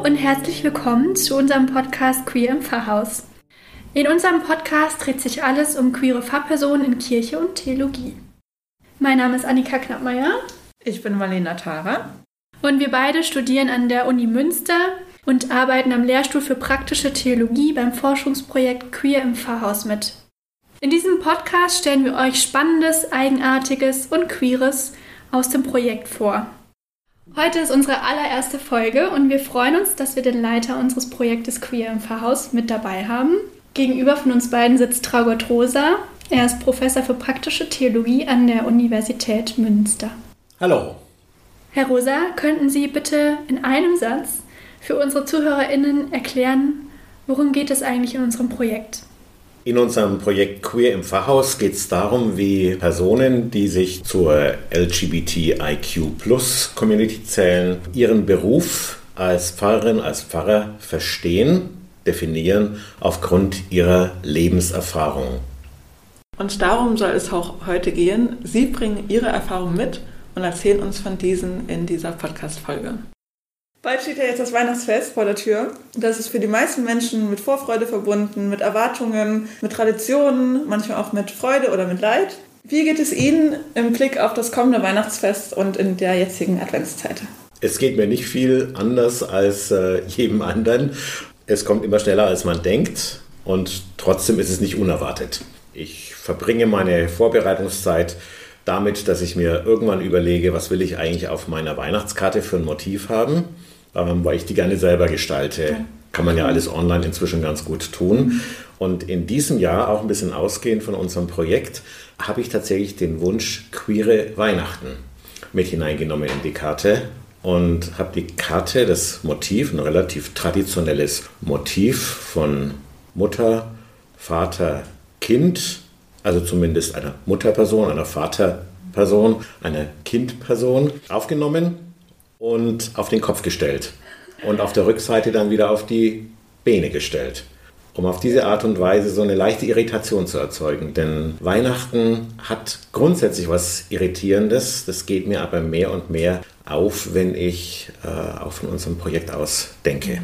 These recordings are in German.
Hallo und herzlich willkommen zu unserem Podcast Queer im Pfarrhaus. In unserem Podcast dreht sich alles um queere Pfarrpersonen in Kirche und Theologie. Mein Name ist Annika Knappmeier. Ich bin Marlena Tara. Und wir beide studieren an der Uni Münster und arbeiten am Lehrstuhl für praktische Theologie beim Forschungsprojekt Queer im Pfarrhaus mit. In diesem Podcast stellen wir euch Spannendes, Eigenartiges und Queeres aus dem Projekt vor. Heute ist unsere allererste Folge und wir freuen uns, dass wir den Leiter unseres Projektes Queer im Pfarrhaus mit dabei haben. Gegenüber von uns beiden sitzt Traugott Rosa. Er ist Professor für praktische Theologie an der Universität Münster. Hallo. Herr Rosa, könnten Sie bitte in einem Satz für unsere ZuhörerInnen erklären, worum geht es eigentlich in unserem Projekt? In unserem Projekt Queer im Pfarrhaus geht es darum, wie Personen, die sich zur LGBTIQ-Plus-Community zählen, ihren Beruf als Pfarrerin, als Pfarrer verstehen, definieren aufgrund ihrer Lebenserfahrung. Und darum soll es auch heute gehen. Sie bringen Ihre Erfahrung mit und erzählen uns von diesen in dieser Podcast-Folge. Bald steht ja jetzt das Weihnachtsfest vor der Tür. Das ist für die meisten Menschen mit Vorfreude verbunden, mit Erwartungen, mit Traditionen, manchmal auch mit Freude oder mit Leid. Wie geht es Ihnen im Blick auf das kommende Weihnachtsfest und in der jetzigen Adventszeit? Es geht mir nicht viel anders als äh, jedem anderen. Es kommt immer schneller, als man denkt und trotzdem ist es nicht unerwartet. Ich verbringe meine Vorbereitungszeit damit, dass ich mir irgendwann überlege, was will ich eigentlich auf meiner Weihnachtskarte für ein Motiv haben ähm, weil ich die gerne selber gestalte. Kann man ja alles online inzwischen ganz gut tun. Und in diesem Jahr, auch ein bisschen ausgehend von unserem Projekt, habe ich tatsächlich den Wunsch queere Weihnachten mit hineingenommen in die Karte und habe die Karte, das Motiv, ein relativ traditionelles Motiv von Mutter, Vater, Kind, also zumindest einer Mutterperson, einer Vaterperson, einer Kindperson aufgenommen und auf den Kopf gestellt und auf der Rückseite dann wieder auf die Beine gestellt, um auf diese Art und Weise so eine leichte Irritation zu erzeugen. Denn Weihnachten hat grundsätzlich was Irritierendes, das geht mir aber mehr und mehr auf, wenn ich äh, auch von unserem Projekt aus denke.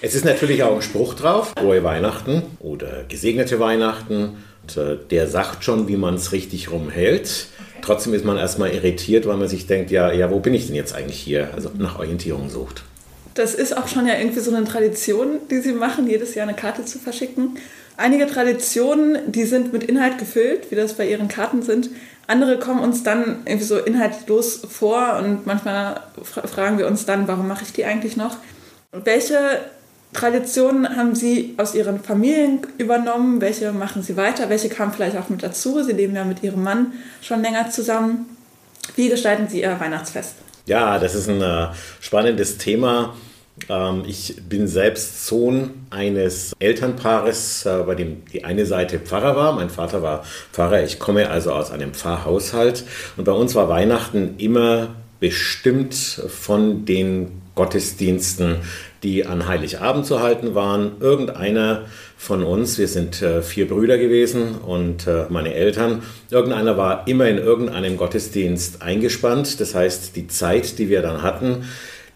Es ist natürlich auch ein Spruch drauf, frohe Weihnachten oder gesegnete Weihnachten. Und, äh, der sagt schon, wie man es richtig rumhält. Trotzdem ist man erstmal irritiert, weil man sich denkt, ja, ja, wo bin ich denn jetzt eigentlich hier? Also nach Orientierung sucht. Das ist auch schon ja irgendwie so eine Tradition, die Sie machen, jedes Jahr eine Karte zu verschicken. Einige Traditionen, die sind mit Inhalt gefüllt, wie das bei Ihren Karten sind. Andere kommen uns dann irgendwie so inhaltlos vor und manchmal fragen wir uns dann, warum mache ich die eigentlich noch? Welche Traditionen haben Sie aus Ihren Familien übernommen? Welche machen Sie weiter? Welche kamen vielleicht auch mit dazu? Sie leben ja mit Ihrem Mann schon länger zusammen. Wie gestalten Sie Ihr Weihnachtsfest? Ja, das ist ein äh, spannendes Thema. Ähm, ich bin selbst Sohn eines Elternpaares, äh, bei dem die eine Seite Pfarrer war. Mein Vater war Pfarrer. Ich komme also aus einem Pfarrhaushalt. Und bei uns war Weihnachten immer bestimmt von den Gottesdiensten, die an Heiligabend zu halten waren. Irgendeiner von uns, wir sind äh, vier Brüder gewesen und äh, meine Eltern, irgendeiner war immer in irgendeinem Gottesdienst eingespannt. Das heißt, die Zeit, die wir dann hatten,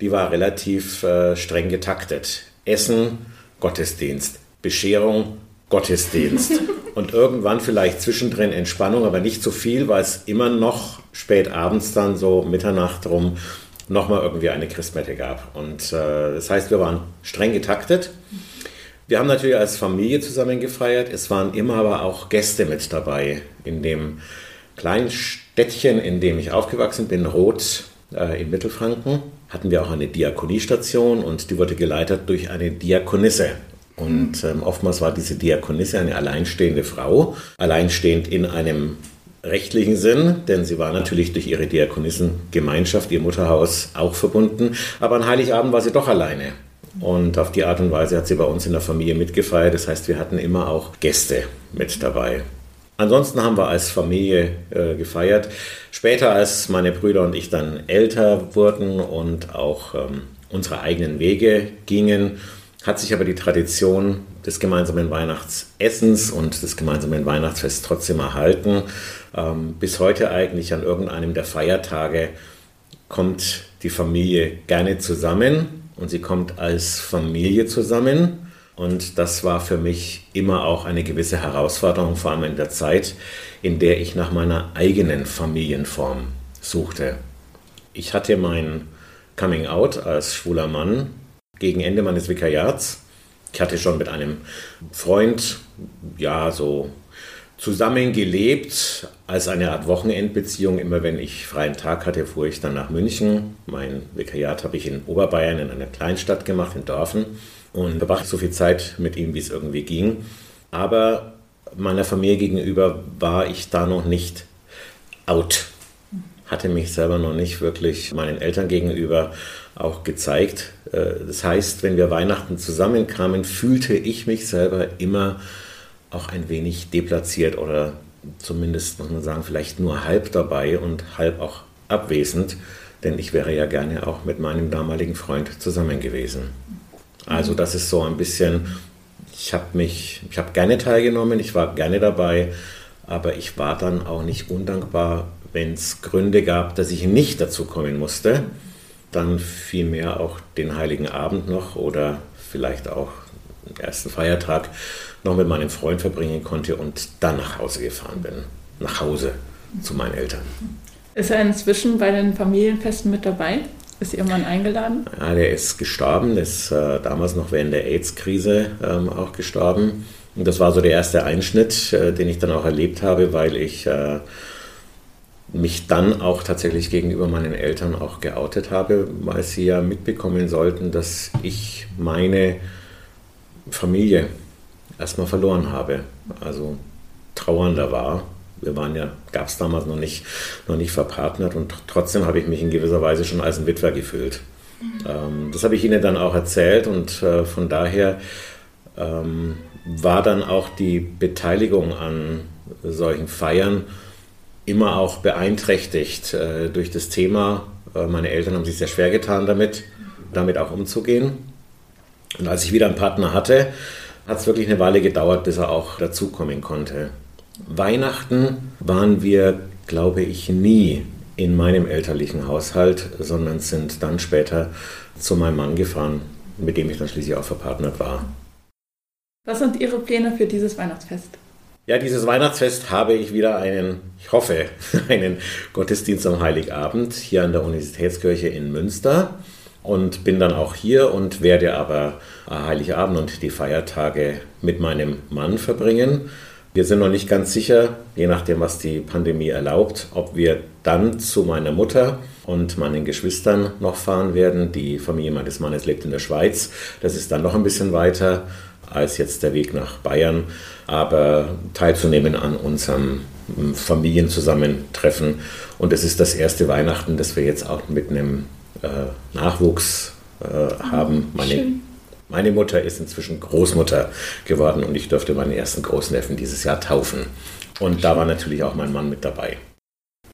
die war relativ äh, streng getaktet. Essen, Gottesdienst. Bescherung, Gottesdienst. Und irgendwann vielleicht zwischendrin Entspannung, aber nicht zu so viel, weil es immer noch spät abends dann so Mitternacht rum nochmal irgendwie eine Christmette gab. Und äh, das heißt, wir waren streng getaktet. Wir haben natürlich als Familie zusammen gefeiert. Es waren immer aber auch Gäste mit dabei. In dem kleinen Städtchen, in dem ich aufgewachsen bin, Roth äh, in Mittelfranken, hatten wir auch eine Diakoniestation und die wurde geleitet durch eine Diakonisse. Und ähm, oftmals war diese Diakonisse eine alleinstehende Frau, alleinstehend in einem rechtlichen Sinn, denn sie war natürlich durch ihre Diakonissengemeinschaft, ihr Mutterhaus auch verbunden, aber an Heiligabend war sie doch alleine. Und auf die Art und Weise hat sie bei uns in der Familie mitgefeiert. Das heißt, wir hatten immer auch Gäste mit dabei. Ansonsten haben wir als Familie äh, gefeiert. Später, als meine Brüder und ich dann älter wurden und auch ähm, unsere eigenen Wege gingen, hat sich aber die Tradition des gemeinsamen Weihnachtsessens und des gemeinsamen Weihnachtsfests trotzdem erhalten. Ähm, bis heute eigentlich an irgendeinem der Feiertage kommt die Familie gerne zusammen und sie kommt als Familie zusammen. Und das war für mich immer auch eine gewisse Herausforderung, vor allem in der Zeit, in der ich nach meiner eigenen Familienform suchte. Ich hatte mein Coming Out als schwuler Mann gegen Ende meines Vikariats. Ich hatte schon mit einem Freund, ja, so zusammengelebt als eine Art Wochenendbeziehung. Immer wenn ich freien Tag hatte, fuhr ich dann nach München. Mein Vikariat habe ich in Oberbayern in einer Kleinstadt gemacht, in Dorfen. Und verbrachte so viel Zeit mit ihm, wie es irgendwie ging. Aber meiner Familie gegenüber war ich da noch nicht out. Hatte mich selber noch nicht wirklich meinen Eltern gegenüber auch gezeigt. Äh, das heißt, wenn wir Weihnachten zusammenkamen, fühlte ich mich selber immer auch ein wenig deplatziert oder zumindest, muss man sagen, vielleicht nur halb dabei und halb auch abwesend, denn ich wäre ja gerne auch mit meinem damaligen Freund zusammen gewesen. Also das ist so ein bisschen, ich habe mich, ich habe gerne teilgenommen, ich war gerne dabei, aber ich war dann auch nicht undankbar, wenn es Gründe gab, dass ich nicht dazu kommen musste. Dann vielmehr auch den heiligen Abend noch oder vielleicht auch den ersten Feiertag noch mit meinem Freund verbringen konnte und dann nach Hause gefahren bin. Nach Hause zu meinen Eltern. Ist er inzwischen bei den Familienfesten mit dabei? Ist Ihr Mann eingeladen? Ja, der ist gestorben, ist äh, damals noch während der AIDS-Krise ähm, auch gestorben. Und das war so der erste Einschnitt, äh, den ich dann auch erlebt habe, weil ich äh, mich dann auch tatsächlich gegenüber meinen Eltern auch geoutet habe, weil sie ja mitbekommen sollten, dass ich meine Familie erstmal verloren habe. Also trauernder war. Wir waren ja, gab es damals noch nicht, noch nicht verpartnert und trotzdem habe ich mich in gewisser Weise schon als ein Witwer gefühlt. Mhm. Ähm, das habe ich ihnen dann auch erzählt und äh, von daher ähm, war dann auch die Beteiligung an solchen Feiern immer auch beeinträchtigt äh, durch das Thema. Äh, meine Eltern haben sich sehr schwer getan damit, damit auch umzugehen. Und als ich wieder einen Partner hatte, hat es wirklich eine Weile gedauert, bis er auch dazukommen konnte. Weihnachten waren wir, glaube ich, nie in meinem elterlichen Haushalt, sondern sind dann später zu meinem Mann gefahren, mit dem ich dann schließlich auch verpartnert war. Was sind Ihre Pläne für dieses Weihnachtsfest? Ja, dieses Weihnachtsfest habe ich wieder einen, ich hoffe, einen Gottesdienst am Heiligabend hier an der Universitätskirche in Münster und bin dann auch hier und werde aber Heiligabend und die Feiertage mit meinem Mann verbringen. Wir sind noch nicht ganz sicher, je nachdem, was die Pandemie erlaubt, ob wir dann zu meiner Mutter und meinen Geschwistern noch fahren werden. Die Familie meines Mannes lebt in der Schweiz. Das ist dann noch ein bisschen weiter als jetzt der Weg nach Bayern. Aber teilzunehmen an unserem Familienzusammentreffen. Und es ist das erste Weihnachten, das wir jetzt auch mit einem äh, Nachwuchs äh, haben. Meine, meine Mutter ist inzwischen Großmutter geworden und ich durfte meinen ersten Großneffen dieses Jahr taufen. Und da war natürlich auch mein Mann mit dabei.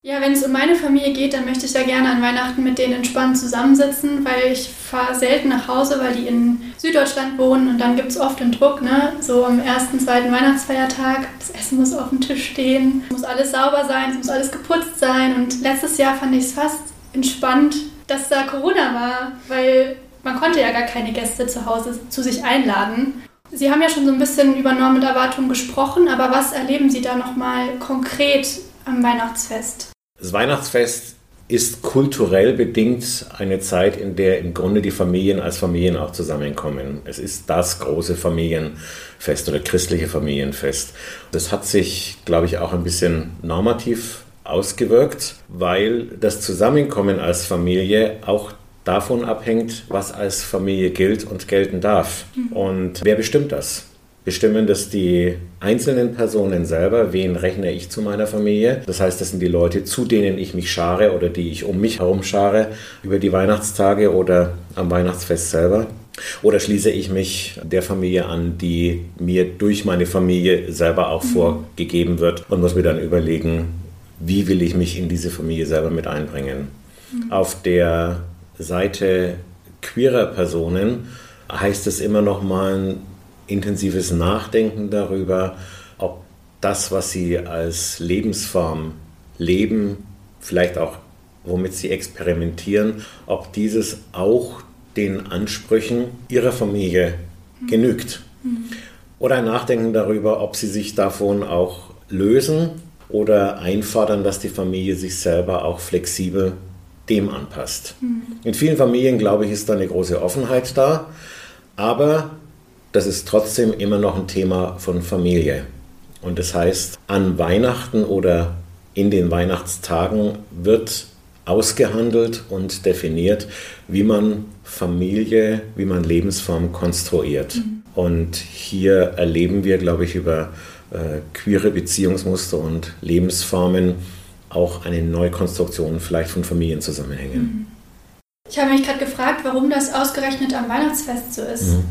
Ja, wenn es um meine Familie geht, dann möchte ich ja gerne an Weihnachten mit denen entspannt zusammensitzen, weil ich fahre selten nach Hause, weil die in Süddeutschland wohnen und dann gibt es oft den Druck, ne? So am ersten, zweiten Weihnachtsfeiertag, das Essen muss auf dem Tisch stehen, muss alles sauber sein, es muss alles geputzt sein und letztes Jahr fand ich es fast entspannt, dass da Corona war, weil man konnte ja gar keine Gäste zu Hause zu sich einladen. Sie haben ja schon so ein bisschen über Norm und Erwartungen gesprochen, aber was erleben Sie da nochmal konkret am Weihnachtsfest? Das Weihnachtsfest ist kulturell bedingt eine Zeit, in der im Grunde die Familien als Familien auch zusammenkommen. Es ist das große Familienfest oder christliche Familienfest. Das hat sich, glaube ich, auch ein bisschen normativ ausgewirkt, weil das Zusammenkommen als Familie auch davon abhängt, was als Familie gilt und gelten darf. Mhm. Und wer bestimmt das? Bestimmen das die einzelnen Personen selber, wen rechne ich zu meiner Familie. Das heißt, das sind die Leute, zu denen ich mich schare oder die ich um mich herum schare über die Weihnachtstage oder am Weihnachtsfest selber. Oder schließe ich mich der Familie an, die mir durch meine Familie selber auch mhm. vorgegeben wird und muss mir dann überlegen, wie will ich mich in diese Familie selber mit einbringen. Mhm. Auf der Seite queerer Personen heißt es immer noch mal ein intensives Nachdenken darüber, ob das, was sie als Lebensform leben, vielleicht auch womit sie experimentieren, ob dieses auch den Ansprüchen ihrer Familie genügt. Oder ein Nachdenken darüber, ob sie sich davon auch lösen oder einfordern, dass die Familie sich selber auch flexibel dem anpasst. In vielen Familien, glaube ich, ist da eine große Offenheit da, aber das ist trotzdem immer noch ein Thema von Familie. Und das heißt, an Weihnachten oder in den Weihnachtstagen wird ausgehandelt und definiert, wie man Familie, wie man Lebensform konstruiert. Mhm. Und hier erleben wir, glaube ich, über äh, queere Beziehungsmuster und Lebensformen auch eine Neukonstruktion vielleicht von Familienzusammenhängen. Mhm. Ich habe mich gerade gefragt, warum das ausgerechnet am Weihnachtsfest so ist. Mhm.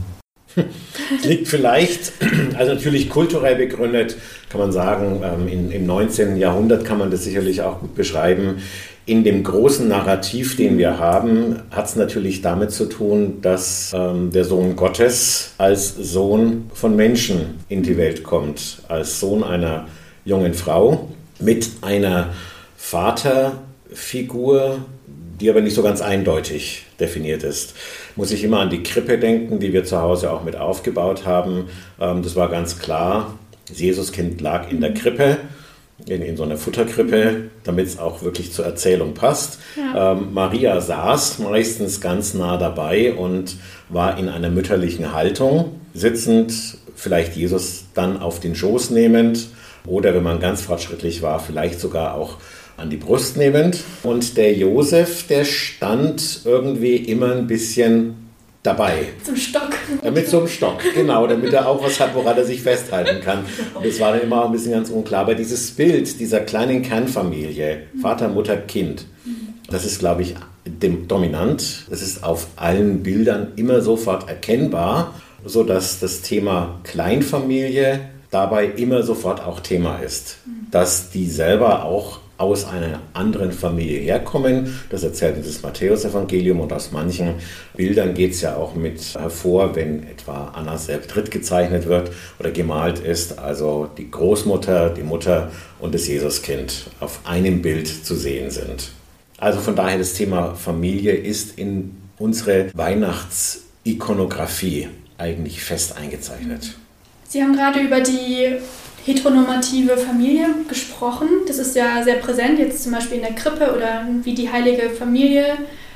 liegt vielleicht, also natürlich kulturell begründet, kann man sagen, ähm, in, im 19. Jahrhundert kann man das sicherlich auch gut beschreiben. In dem großen Narrativ, den wir haben, hat es natürlich damit zu tun, dass ähm, der Sohn Gottes als Sohn von Menschen in die Welt kommt, als Sohn einer jungen Frau mit einer Vaterfigur, die aber nicht so ganz eindeutig definiert ist. Muss ich immer an die Krippe denken, die wir zu Hause auch mit aufgebaut haben. Ähm, das war ganz klar. Das Jesuskind lag in der Krippe, in, in so einer Futterkrippe, damit es auch wirklich zur Erzählung passt. Ja. Ähm, Maria saß meistens ganz nah dabei und war in einer mütterlichen Haltung, sitzend, vielleicht Jesus dann auf den Schoß nehmend oder wenn man ganz fortschrittlich war, vielleicht sogar auch an die Brust nehmend. Und der Josef, der stand irgendwie immer ein bisschen dabei. Zum Stock. Ja, mit so einem Stock, genau, damit er auch was hat, woran er sich festhalten kann. Und das war dann immer auch ein bisschen ganz unklar. Aber dieses Bild dieser kleinen Kernfamilie, Vater, Mutter, Kind, das ist, glaube ich, dem, dominant. Das ist auf allen Bildern immer sofort erkennbar, sodass das Thema Kleinfamilie dabei immer sofort auch Thema ist. Dass die selber auch aus einer anderen Familie herkommen. Das erzählt uns das Matthäusevangelium und aus manchen Bildern geht es ja auch mit hervor, wenn etwa Anna selbst dritt gezeichnet wird oder gemalt ist. Also die Großmutter, die Mutter und das Jesuskind auf einem Bild zu sehen sind. Also von daher das Thema Familie ist in unsere Weihnachtsikonografie eigentlich fest eingezeichnet. Sie haben gerade über die heteronormative Familie gesprochen. Das ist ja sehr präsent, jetzt zum Beispiel in der Krippe oder wie die heilige Familie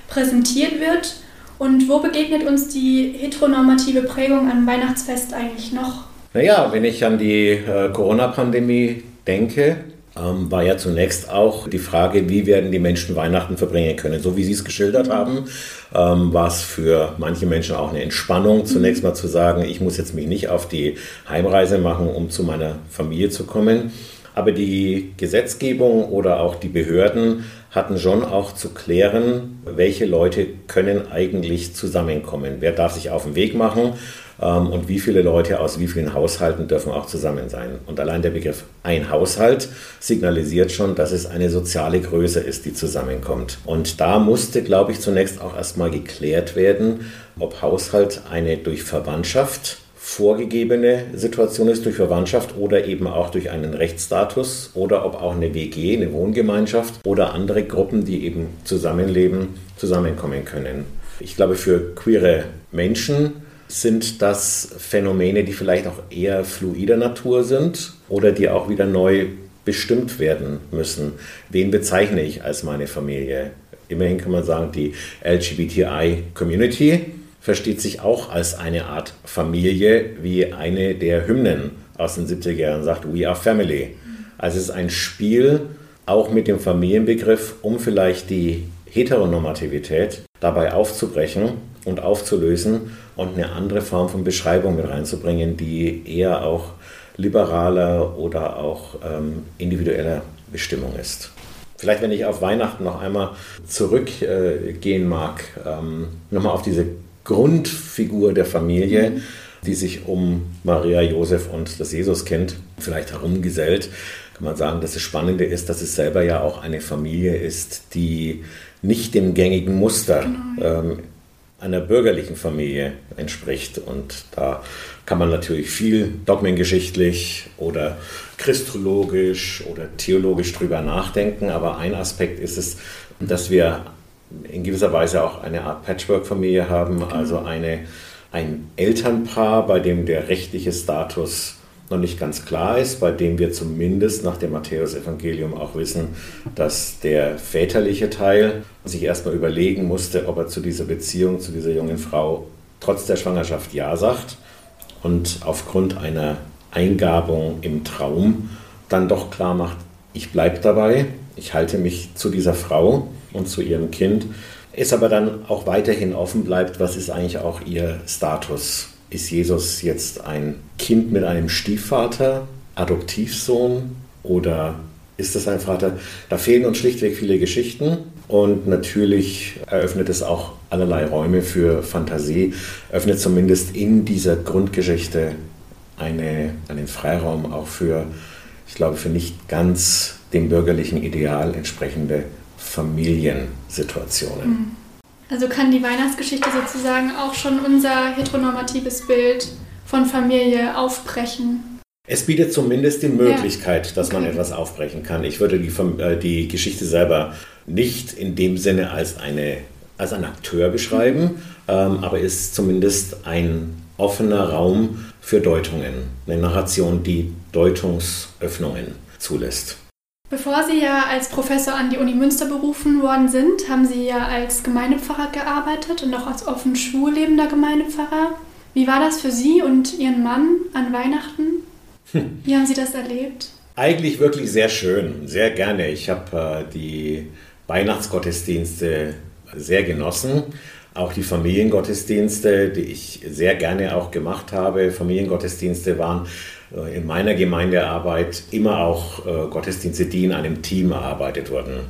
präsentiert wird. Und wo begegnet uns die heteronormative Prägung am Weihnachtsfest eigentlich noch? Naja, wenn ich an die äh, Corona-Pandemie denke, ähm, war ja zunächst auch die Frage, wie werden die Menschen Weihnachten verbringen können. So wie Sie es geschildert haben, ähm, war es für manche Menschen auch eine Entspannung, zunächst mal zu sagen, ich muss jetzt mich nicht auf die Heimreise machen, um zu meiner Familie zu kommen. Aber die Gesetzgebung oder auch die Behörden hatten schon auch zu klären, welche Leute können eigentlich zusammenkommen. Wer darf sich auf den Weg machen und wie viele Leute aus wie vielen Haushalten dürfen auch zusammen sein. Und allein der Begriff ein Haushalt signalisiert schon, dass es eine soziale Größe ist, die zusammenkommt. Und da musste, glaube ich, zunächst auch erstmal geklärt werden, ob Haushalt eine durch Verwandtschaft vorgegebene Situation ist durch Verwandtschaft oder eben auch durch einen Rechtsstatus oder ob auch eine WG, eine Wohngemeinschaft oder andere Gruppen, die eben zusammenleben, zusammenkommen können. Ich glaube, für queere Menschen sind das Phänomene, die vielleicht auch eher fluider Natur sind oder die auch wieder neu bestimmt werden müssen. Wen bezeichne ich als meine Familie? Immerhin kann man sagen, die LGBTI-Community versteht sich auch als eine Art Familie, wie eine der Hymnen aus den 70er Jahren sagt, We are Family. Also es ist ein Spiel auch mit dem Familienbegriff, um vielleicht die Heteronormativität dabei aufzubrechen und aufzulösen und eine andere Form von Beschreibung mit reinzubringen, die eher auch liberaler oder auch ähm, individueller Bestimmung ist. Vielleicht, wenn ich auf Weihnachten noch einmal zurückgehen äh, mag, ähm, nochmal auf diese Grundfigur der Familie, mhm. die sich um Maria, Josef und das Jesuskind vielleicht herumgesellt, kann man sagen, dass das Spannende ist, dass es selber ja auch eine Familie ist, die nicht dem gängigen Muster genau. ähm, einer bürgerlichen Familie entspricht. Und da kann man natürlich viel dogmengeschichtlich oder christologisch oder theologisch drüber nachdenken. Aber ein Aspekt ist es, dass wir in gewisser Weise auch eine Art Patchwork-Familie haben, genau. also eine, ein Elternpaar, bei dem der rechtliche Status noch nicht ganz klar ist, bei dem wir zumindest nach dem Matthäusevangelium auch wissen, dass der väterliche Teil sich erstmal überlegen musste, ob er zu dieser Beziehung, zu dieser jungen Frau trotz der Schwangerschaft Ja sagt und aufgrund einer Eingabung im Traum dann doch klar macht, ich bleibe dabei, ich halte mich zu dieser Frau und zu ihrem Kind, es aber dann auch weiterhin offen bleibt, was ist eigentlich auch ihr Status ist Jesus jetzt ein Kind mit einem Stiefvater, Adoptivsohn oder ist es ein Vater? Da fehlen uns schlichtweg viele Geschichten und natürlich eröffnet es auch allerlei Räume für Fantasie, öffnet zumindest in dieser Grundgeschichte eine, einen Freiraum auch für, ich glaube, für nicht ganz dem bürgerlichen Ideal entsprechende Familiensituationen. Mhm. Also kann die Weihnachtsgeschichte sozusagen auch schon unser heteronormatives Bild von Familie aufbrechen. Es bietet zumindest die Möglichkeit, ja. dass man etwas aufbrechen kann. Ich würde die, äh, die Geschichte selber nicht in dem Sinne als, eine, als ein Akteur beschreiben, mhm. ähm, aber ist zumindest ein offener Raum für Deutungen. Eine Narration, die Deutungsöffnungen zulässt. Bevor Sie ja als Professor an die Uni Münster berufen worden sind, haben Sie ja als Gemeindepfarrer gearbeitet und auch als offen schwul lebender Gemeindepfarrer. Wie war das für Sie und Ihren Mann an Weihnachten? Hm. Wie haben Sie das erlebt? Eigentlich wirklich sehr schön, sehr gerne. Ich habe äh, die Weihnachtsgottesdienste sehr genossen. Auch die Familiengottesdienste, die ich sehr gerne auch gemacht habe. Familiengottesdienste waren in meiner Gemeindearbeit immer auch äh, Gottesdienste, die in einem Team erarbeitet wurden.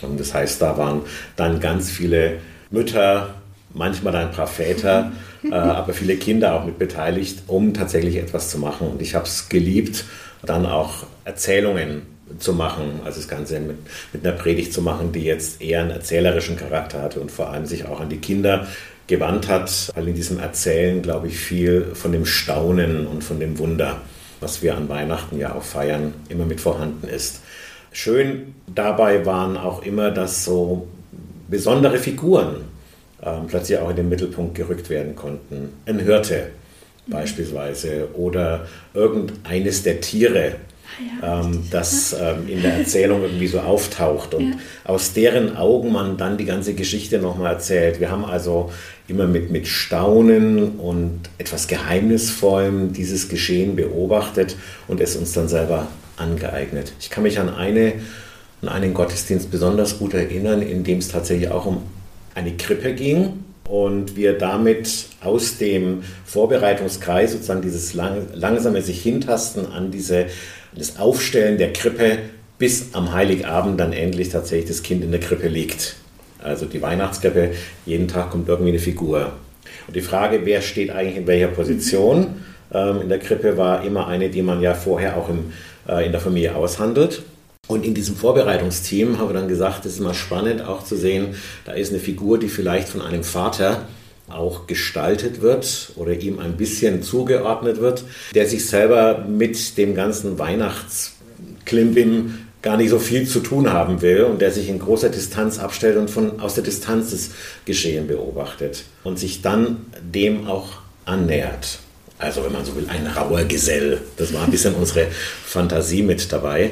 Und das heißt, da waren dann ganz viele Mütter, manchmal ein paar Väter, äh, aber viele Kinder auch mit beteiligt, um tatsächlich etwas zu machen. Und ich habe es geliebt, dann auch Erzählungen zu machen, also das Ganze mit, mit einer Predigt zu machen, die jetzt eher einen erzählerischen Charakter hatte und vor allem sich auch an die Kinder gewandt hat, weil in diesem Erzählen, glaube ich, viel von dem Staunen und von dem Wunder was wir an Weihnachten ja auch feiern, immer mit vorhanden ist. Schön dabei waren auch immer, dass so besondere Figuren ähm, plötzlich auch in den Mittelpunkt gerückt werden konnten. Ein Hirte beispielsweise oder irgendeines der Tiere, ja, ähm, das ähm, in der Erzählung irgendwie so auftaucht und ja. aus deren Augen man dann die ganze Geschichte nochmal erzählt. Wir haben also immer mit, mit Staunen und etwas Geheimnisvollem dieses Geschehen beobachtet und es uns dann selber angeeignet. Ich kann mich an, eine, an einen Gottesdienst besonders gut erinnern, in dem es tatsächlich auch um eine Krippe ging und wir damit aus dem Vorbereitungskreis sozusagen dieses lang, langsame sich hintasten an diese, das Aufstellen der Krippe bis am Heiligabend dann endlich tatsächlich das Kind in der Krippe liegt. Also die Weihnachtskrippe, jeden Tag kommt irgendwie eine Figur. Und die Frage, wer steht eigentlich in welcher Position ähm, in der Krippe, war immer eine, die man ja vorher auch im, äh, in der Familie aushandelt. Und in diesem Vorbereitungsteam haben wir dann gesagt, es ist immer spannend auch zu sehen, da ist eine Figur, die vielleicht von einem Vater auch gestaltet wird oder ihm ein bisschen zugeordnet wird, der sich selber mit dem ganzen Weihnachtsklimbim gar nicht so viel zu tun haben will und der sich in großer Distanz abstellt und von, aus der Distanz das Geschehen beobachtet und sich dann dem auch annähert. Also wenn man so will, ein rauer Gesell. Das war ein bisschen unsere Fantasie mit dabei.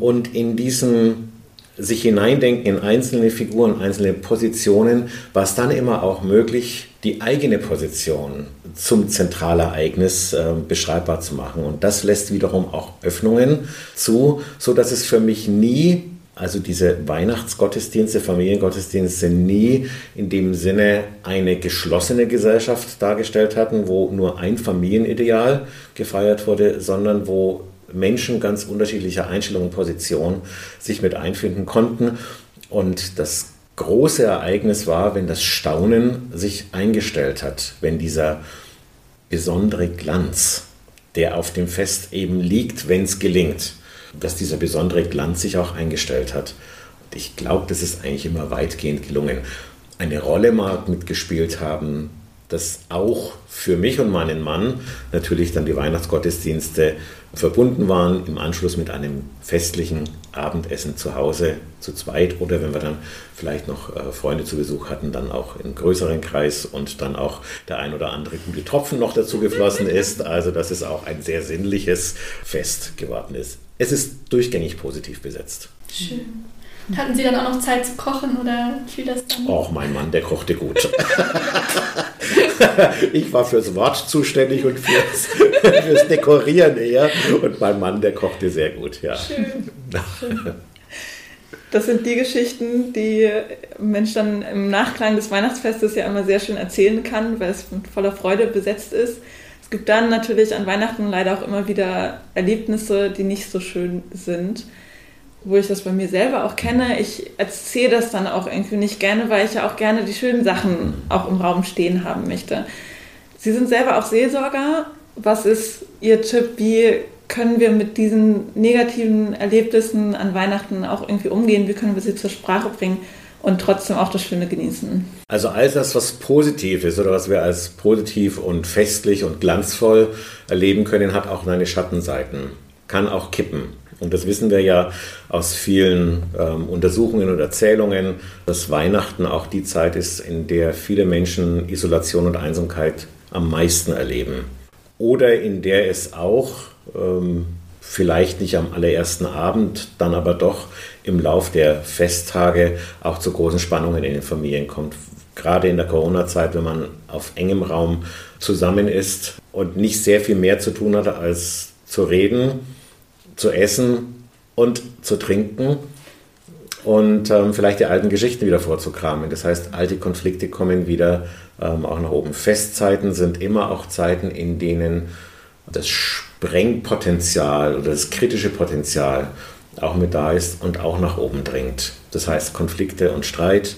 Und in diesem sich hineindenken in einzelne Figuren, einzelne Positionen, war es dann immer auch möglich, die eigene Position zum Zentralereignis äh, beschreibbar zu machen. Und das lässt wiederum auch Öffnungen zu, so dass es für mich nie, also diese Weihnachtsgottesdienste, Familiengottesdienste nie in dem Sinne eine geschlossene Gesellschaft dargestellt hatten, wo nur ein Familienideal gefeiert wurde, sondern wo Menschen ganz unterschiedlicher Einstellungen und Positionen sich mit einfinden konnten. Und das große Ereignis war, wenn das Staunen sich eingestellt hat, wenn dieser besondere Glanz, der auf dem Fest eben liegt, wenn es gelingt, dass dieser besondere Glanz sich auch eingestellt hat. Und ich glaube, das ist eigentlich immer weitgehend gelungen. Eine Rolle mag mitgespielt haben dass auch für mich und meinen Mann natürlich dann die Weihnachtsgottesdienste verbunden waren, im Anschluss mit einem festlichen Abendessen zu Hause zu zweit oder wenn wir dann vielleicht noch äh, Freunde zu Besuch hatten, dann auch im größeren Kreis und dann auch der ein oder andere gute Tropfen noch dazu geflossen ist. Also dass es auch ein sehr sinnliches Fest geworden ist. Es ist durchgängig positiv besetzt. Schön. Hatten Sie dann auch noch Zeit zu kochen oder fiel das dann? Och, mein Mann, der kochte gut. ich war fürs Wort zuständig und fürs, fürs, Dekorieren eher. Und mein Mann, der kochte sehr gut, ja. Schön. Das sind die Geschichten, die Mensch dann im Nachklang des Weihnachtsfestes ja immer sehr schön erzählen kann, weil es mit voller Freude besetzt ist. Es gibt dann natürlich an Weihnachten leider auch immer wieder Erlebnisse, die nicht so schön sind wo ich das bei mir selber auch kenne, ich erzähle das dann auch irgendwie nicht gerne, weil ich ja auch gerne die schönen Sachen auch im Raum stehen haben möchte. Sie sind selber auch Seelsorger. Was ist Ihr Tipp? Wie können wir mit diesen negativen Erlebnissen an Weihnachten auch irgendwie umgehen? Wie können wir sie zur Sprache bringen? und trotzdem auch das Schöne genießen. Also all das, was positiv ist oder was wir als positiv und festlich und glanzvoll erleben können, hat auch seine Schattenseiten, kann auch kippen. Und das wissen wir ja aus vielen ähm, Untersuchungen und Erzählungen, dass Weihnachten auch die Zeit ist, in der viele Menschen Isolation und Einsamkeit am meisten erleben. Oder in der es auch ähm, vielleicht nicht am allerersten Abend, dann aber doch im Lauf der Festtage auch zu großen Spannungen in den Familien kommt. Gerade in der Corona-Zeit, wenn man auf engem Raum zusammen ist und nicht sehr viel mehr zu tun hat als zu reden zu essen und zu trinken und ähm, vielleicht die alten Geschichten wieder vorzukramen. Das heißt, alte Konflikte kommen wieder ähm, auch nach oben. Festzeiten sind immer auch Zeiten, in denen das Sprengpotenzial oder das kritische Potenzial auch mit da ist und auch nach oben dringt. Das heißt, Konflikte und Streit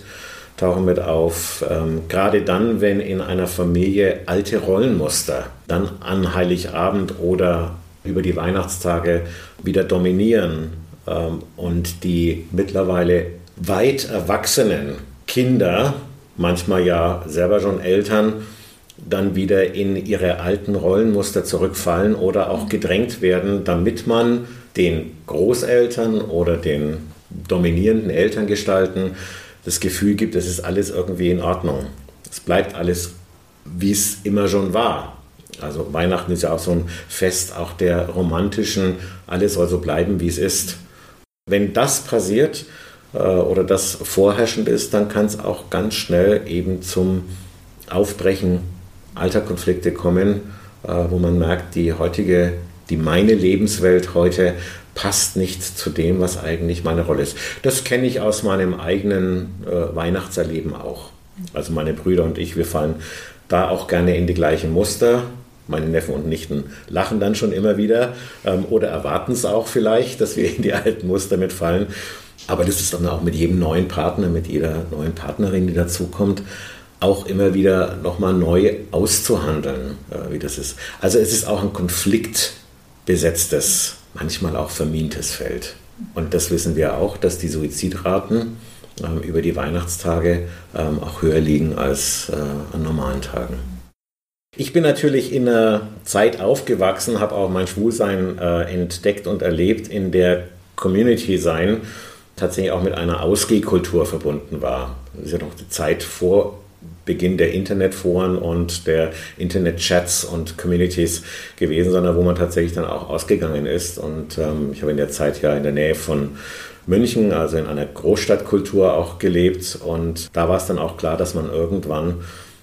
tauchen mit auf. Ähm, gerade dann, wenn in einer Familie alte Rollenmuster dann an Heiligabend oder über die Weihnachtstage wieder dominieren ähm, und die mittlerweile weit erwachsenen Kinder, manchmal ja selber schon Eltern, dann wieder in ihre alten Rollenmuster zurückfallen oder auch gedrängt werden, damit man den Großeltern oder den dominierenden Elterngestalten das Gefühl gibt, es ist alles irgendwie in Ordnung. Es bleibt alles, wie es immer schon war. Also Weihnachten ist ja auch so ein Fest auch der romantischen, alles soll so bleiben, wie es ist. Wenn das passiert äh, oder das vorherrschend ist, dann kann es auch ganz schnell eben zum Aufbrechen alter Konflikte kommen, äh, wo man merkt, die heutige, die meine Lebenswelt heute passt nicht zu dem, was eigentlich meine Rolle ist. Das kenne ich aus meinem eigenen äh, Weihnachtserleben auch. Also meine Brüder und ich, wir fallen da auch gerne in die gleichen Muster. Meine Neffen und Nichten lachen dann schon immer wieder ähm, oder erwarten es auch vielleicht, dass wir in die alten Muster mitfallen. Aber das ist dann auch mit jedem neuen Partner, mit jeder neuen Partnerin, die dazukommt, auch immer wieder nochmal neu auszuhandeln, äh, wie das ist. Also es ist auch ein konfliktbesetztes, manchmal auch vermintes Feld. Und das wissen wir auch, dass die Suizidraten ähm, über die Weihnachtstage ähm, auch höher liegen als äh, an normalen Tagen. Ich bin natürlich in einer Zeit aufgewachsen, habe auch mein Schwulsein äh, entdeckt und erlebt, in der Community sein tatsächlich auch mit einer Ausgehkultur verbunden war. Das ist ja noch die Zeit vor Beginn der Internetforen und der Internetchats und Communities gewesen, sondern wo man tatsächlich dann auch ausgegangen ist. Und ähm, ich habe in der Zeit ja in der Nähe von München, also in einer Großstadtkultur auch gelebt. Und da war es dann auch klar, dass man irgendwann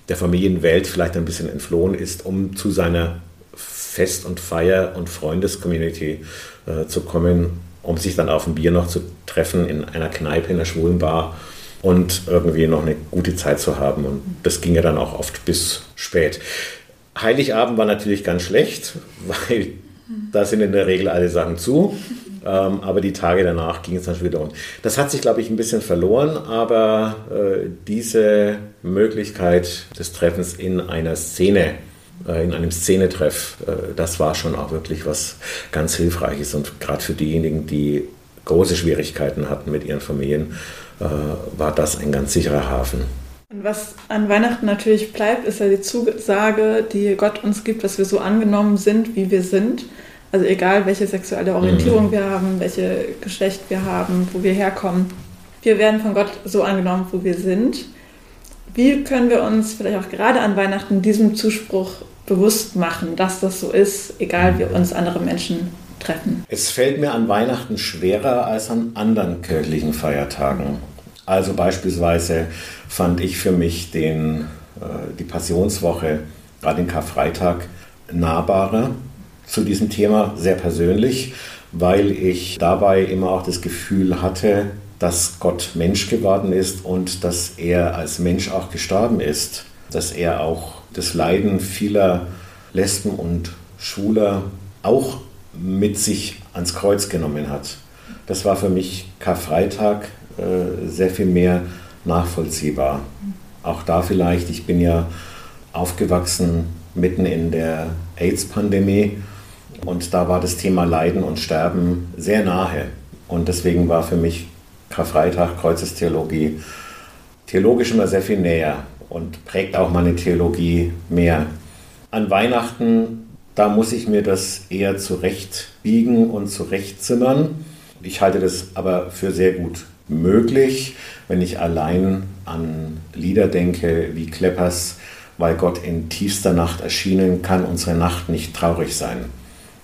der Familienwelt vielleicht ein bisschen entflohen ist, um zu seiner Fest- und Feier- und Freundescommunity äh, zu kommen, um sich dann auf ein Bier noch zu treffen in einer Kneipe, in einer schwulen Bar und irgendwie noch eine gute Zeit zu haben. Und das ging ja dann auch oft bis spät. Heiligabend war natürlich ganz schlecht, weil da sind in der Regel alle Sachen zu. Ähm, aber die Tage danach ging es dann schon wieder um. Das hat sich, glaube ich, ein bisschen verloren, aber äh, diese Möglichkeit des Treffens in einer Szene, äh, in einem Szenetreff, äh, das war schon auch wirklich was ganz Hilfreiches. Und gerade für diejenigen, die große Schwierigkeiten hatten mit ihren Familien, äh, war das ein ganz sicherer Hafen. Und was an Weihnachten natürlich bleibt, ist ja die Zusage, die Gott uns gibt, dass wir so angenommen sind, wie wir sind. Also egal, welche sexuelle Orientierung mhm. wir haben, welche Geschlecht wir haben, wo wir herkommen. Wir werden von Gott so angenommen, wo wir sind. Wie können wir uns vielleicht auch gerade an Weihnachten diesem Zuspruch bewusst machen, dass das so ist, egal wie uns andere Menschen treffen? Es fällt mir an Weihnachten schwerer als an anderen kirchlichen Feiertagen. Also beispielsweise fand ich für mich den, äh, die Passionswoche, gerade den Karfreitag, nahbarer zu diesem Thema, sehr persönlich, weil ich dabei immer auch das Gefühl hatte, dass Gott Mensch geworden ist und dass er als Mensch auch gestorben ist, dass er auch das Leiden vieler Lesben und Schwuler auch mit sich ans Kreuz genommen hat. Das war für mich Karfreitag äh, sehr viel mehr nachvollziehbar. Auch da vielleicht, ich bin ja aufgewachsen mitten in der AIDS-Pandemie und da war das Thema Leiden und Sterben sehr nahe. Und deswegen war für mich Karfreitag, Kreuzestheologie, theologisch immer sehr viel näher und prägt auch meine Theologie mehr. An Weihnachten, da muss ich mir das eher zurechtbiegen und zurechtzimmern. Ich halte das aber für sehr gut möglich, wenn ich allein an Lieder denke wie Kleppers, weil Gott in tiefster Nacht erschienen, kann unsere Nacht nicht traurig sein.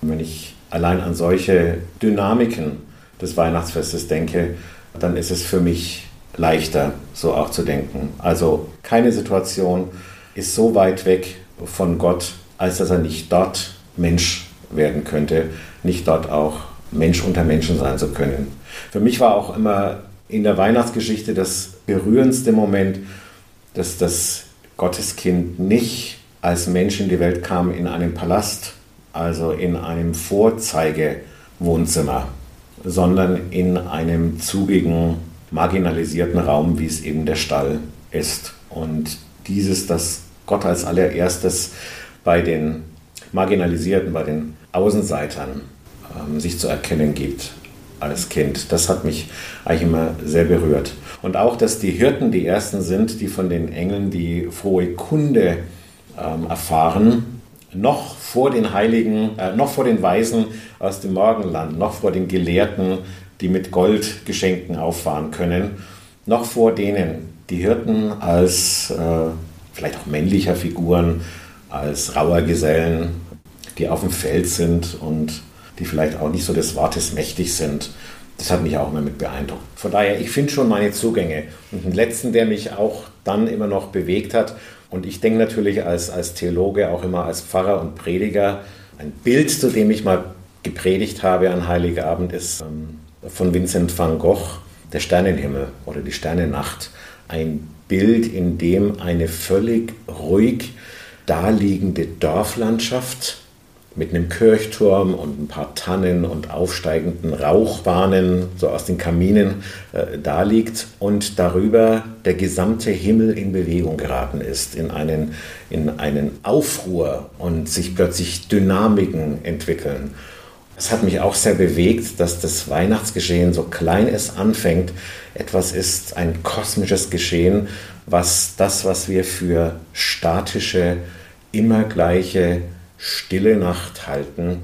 Wenn ich allein an solche Dynamiken des Weihnachtsfestes denke, dann ist es für mich leichter, so auch zu denken. Also keine Situation ist so weit weg von Gott, als dass er nicht dort Mensch werden könnte, nicht dort auch Mensch unter Menschen sein zu können. Für mich war auch immer in der Weihnachtsgeschichte das berührendste Moment, dass das Gotteskind nicht als Mensch in die Welt kam in einem Palast, also in einem Vorzeigewohnzimmer, sondern in einem zugigen, marginalisierten Raum, wie es eben der Stall ist. Und dieses, dass Gott als allererstes bei den Marginalisierten, bei den Außenseitern ähm, sich zu erkennen gibt als Kind, das hat mich eigentlich immer sehr berührt. Und auch, dass die Hirten die Ersten sind, die von den Engeln die frohe Kunde ähm, erfahren, noch vor den Heiligen, äh, noch vor den Weisen aus dem Morgenland, noch vor den Gelehrten, die mit Goldgeschenken auffahren können, noch vor denen die Hirten als äh, vielleicht auch männlicher Figuren, als rauer Gesellen, die auf dem Feld sind und die vielleicht auch nicht so des Wortes mächtig sind. Das hat mich auch immer mit beeindruckt. Von daher, ich finde schon meine Zugänge. Und den letzten, der mich auch dann immer noch bewegt hat, und ich denke natürlich als, als Theologe, auch immer als Pfarrer und Prediger, ein Bild, zu dem ich mal gepredigt habe an Heiligabend, ist ähm, von Vincent van Gogh, der Sternenhimmel oder die Sternennacht. Ein Bild, in dem eine völlig ruhig daliegende Dorflandschaft mit einem Kirchturm und ein paar Tannen und aufsteigenden Rauchbahnen so aus den Kaminen äh, da liegt und darüber der gesamte Himmel in Bewegung geraten ist, in einen, in einen Aufruhr und sich plötzlich Dynamiken entwickeln. Es hat mich auch sehr bewegt, dass das Weihnachtsgeschehen, so klein es anfängt, etwas ist, ein kosmisches Geschehen, was das, was wir für statische, immer gleiche stille Nacht halten,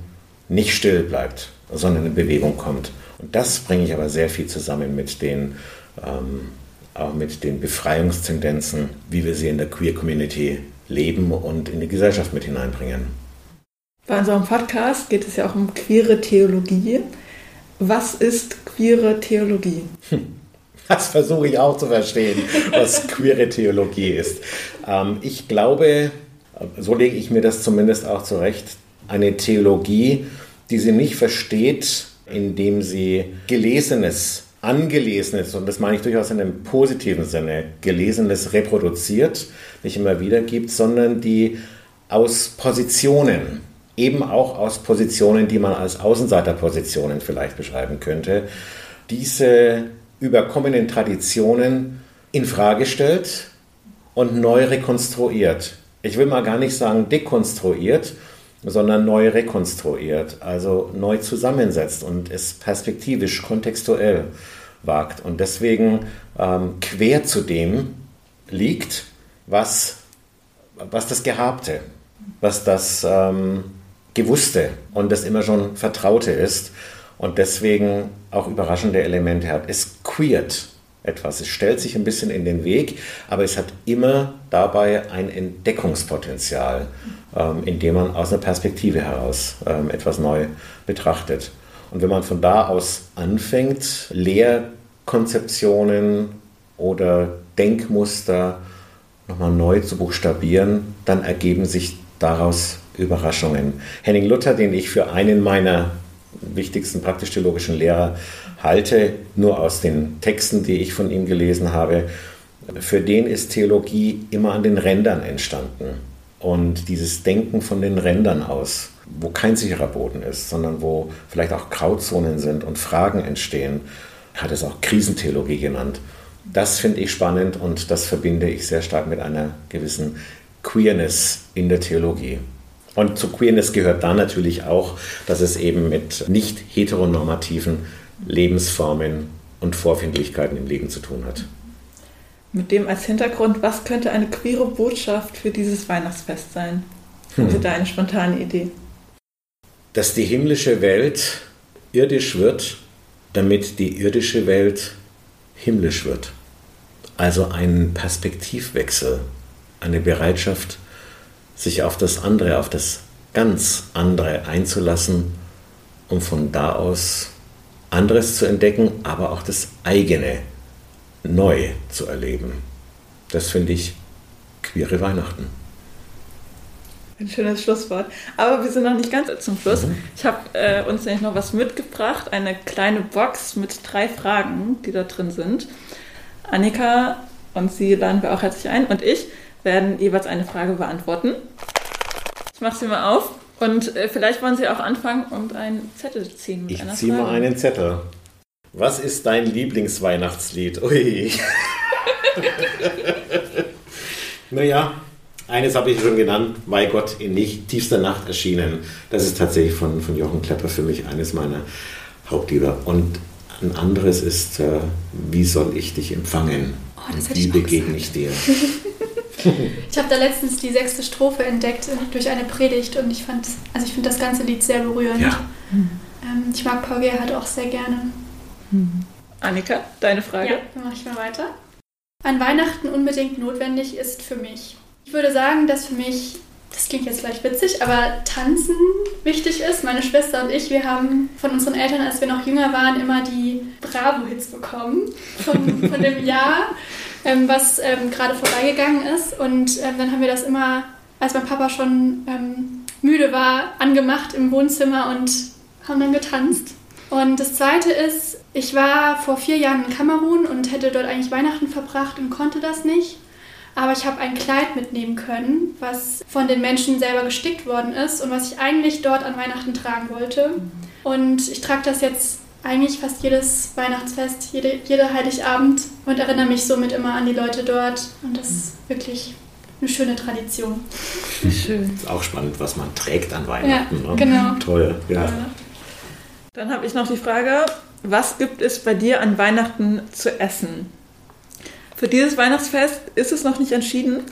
nicht still bleibt, sondern in Bewegung kommt. Und das bringe ich aber sehr viel zusammen mit den, ähm, auch mit den Befreiungstendenzen, wie wir sie in der Queer Community leben und in die Gesellschaft mit hineinbringen. Bei unserem Podcast geht es ja auch um queere Theologie. Was ist queere Theologie? Das versuche ich auch zu verstehen, was queere Theologie ist. Ähm, ich glaube, so lege ich mir das zumindest auch zurecht, eine Theologie, die sie nicht versteht, indem sie Gelesenes, Angelesenes, und das meine ich durchaus in einem positiven Sinne, Gelesenes reproduziert, nicht immer wiedergibt, sondern die aus Positionen, eben auch aus Positionen, die man als Außenseiterpositionen vielleicht beschreiben könnte, diese überkommenen Traditionen in Frage stellt und neu rekonstruiert ich will mal gar nicht sagen dekonstruiert, sondern neu rekonstruiert, also neu zusammensetzt und es perspektivisch, kontextuell wagt. Und deswegen ähm, quer zu dem liegt, was, was das Gehabte, was das ähm, Gewusste und das immer schon Vertraute ist und deswegen auch überraschende Elemente hat. Es queert etwas, es stellt sich ein bisschen in den Weg, aber es hat immer dabei ein Entdeckungspotenzial, ähm, indem man aus einer Perspektive heraus ähm, etwas neu betrachtet. Und wenn man von da aus anfängt, Lehrkonzeptionen oder Denkmuster nochmal neu zu buchstabieren, dann ergeben sich daraus Überraschungen. Henning Luther, den ich für einen meiner wichtigsten praktisch-theologischen Lehrer halte, nur aus den Texten, die ich von ihm gelesen habe, für den ist Theologie immer an den Rändern entstanden. Und dieses Denken von den Rändern aus, wo kein sicherer Boden ist, sondern wo vielleicht auch Grauzonen sind und Fragen entstehen, hat es auch Krisentheologie genannt. Das finde ich spannend und das verbinde ich sehr stark mit einer gewissen Queerness in der Theologie. Und zu Queerness gehört da natürlich auch, dass es eben mit nicht heteronormativen Lebensformen und Vorfindlichkeiten im Leben zu tun hat. Mit dem als Hintergrund, was könnte eine queere Botschaft für dieses Weihnachtsfest sein? Hm. Haben Sie da eine spontane Idee? Dass die himmlische Welt irdisch wird, damit die irdische Welt himmlisch wird. Also ein Perspektivwechsel, eine Bereitschaft, sich auf das andere, auf das ganz andere einzulassen, um von da aus anderes zu entdecken, aber auch das eigene neu zu erleben. Das finde ich queere Weihnachten. Ein schönes Schlusswort. Aber wir sind noch nicht ganz zum Schluss. Mhm. Ich habe äh, uns nämlich noch was mitgebracht, eine kleine Box mit drei Fragen, die da drin sind. Annika und Sie laden wir auch herzlich ein und ich werden jeweils eine Frage beantworten. Ich mache sie mal auf und äh, vielleicht wollen Sie auch anfangen und einen Zettel ziehen. Mit ich ziehe mal einen Zettel. Was ist dein Lieblingsweihnachtslied? Ui. naja, eines habe ich schon genannt, Bei Gott in nicht tiefster Nacht erschienen. Das ist tatsächlich von, von Jochen Klepper für mich eines meiner Hauptlieder. Und ein anderes ist, äh, wie soll ich dich empfangen? Oh, und wie begegne ich dir? ich habe da letztens die sechste Strophe entdeckt durch eine Predigt und ich fand, also ich finde das ganze Lied sehr berührend. Ja. Ähm, ich mag Paul Gerhardt auch sehr gerne. Mhm. Annika, deine Frage? Ja, dann mache ich mal weiter. An Weihnachten unbedingt notwendig ist für mich. Ich würde sagen, dass für mich, das klingt jetzt vielleicht witzig, aber Tanzen wichtig ist. Meine Schwester und ich, wir haben von unseren Eltern, als wir noch jünger waren, immer die Bravo-Hits bekommen von, von dem Jahr ähm, was ähm, gerade vorbeigegangen ist. Und ähm, dann haben wir das immer, als mein Papa schon ähm, müde war, angemacht im Wohnzimmer und haben dann getanzt. Und das Zweite ist, ich war vor vier Jahren in Kamerun und hätte dort eigentlich Weihnachten verbracht und konnte das nicht. Aber ich habe ein Kleid mitnehmen können, was von den Menschen selber gestickt worden ist und was ich eigentlich dort an Weihnachten tragen wollte. Und ich trage das jetzt eigentlich fast jedes Weihnachtsfest, jede, jeder Heiligabend und erinnere mich somit immer an die Leute dort. Und das ist wirklich eine schöne Tradition. Schön. Ist auch spannend, was man trägt an Weihnachten. Ja, ne? genau. Toll, ja. Dann habe ich noch die Frage, was gibt es bei dir an Weihnachten zu essen? Für dieses Weihnachtsfest ist es noch nicht entschieden.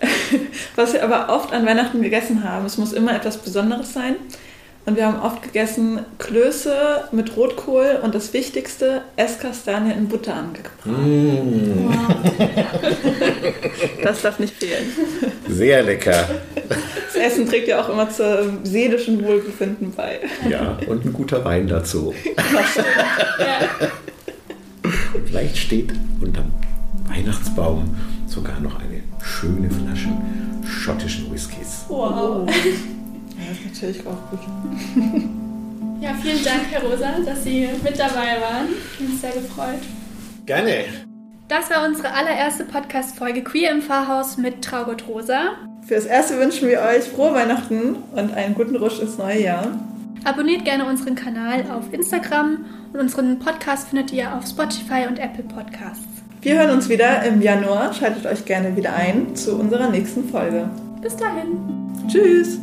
Was wir aber oft an Weihnachten gegessen haben, es muss immer etwas Besonderes sein. Und wir haben oft gegessen Klöße mit Rotkohl und das Wichtigste, Esskastanien in Butter angebracht. Mm. das darf nicht fehlen. Sehr lecker. Das Essen trägt ja auch immer zum seelischen Wohlbefinden bei. Ja, und ein guter Wein dazu. ja. Und vielleicht steht unterm Weihnachtsbaum sogar noch eine schöne Flasche schottischen Whiskys. Wow. Das ist natürlich auch gut. Ja, vielen Dank, Herr Rosa, dass Sie mit dabei waren. Ich bin sehr gefreut. Gerne. Das war unsere allererste Podcast-Folge Queer im Pfarrhaus mit Traugott Rosa. Fürs Erste wünschen wir euch frohe Weihnachten und einen guten Rutsch ins neue Jahr. Abonniert gerne unseren Kanal auf Instagram und unseren Podcast findet ihr auf Spotify und Apple Podcasts. Wir hören uns wieder im Januar. Schaltet euch gerne wieder ein zu unserer nächsten Folge. Bis dahin. Tschüss.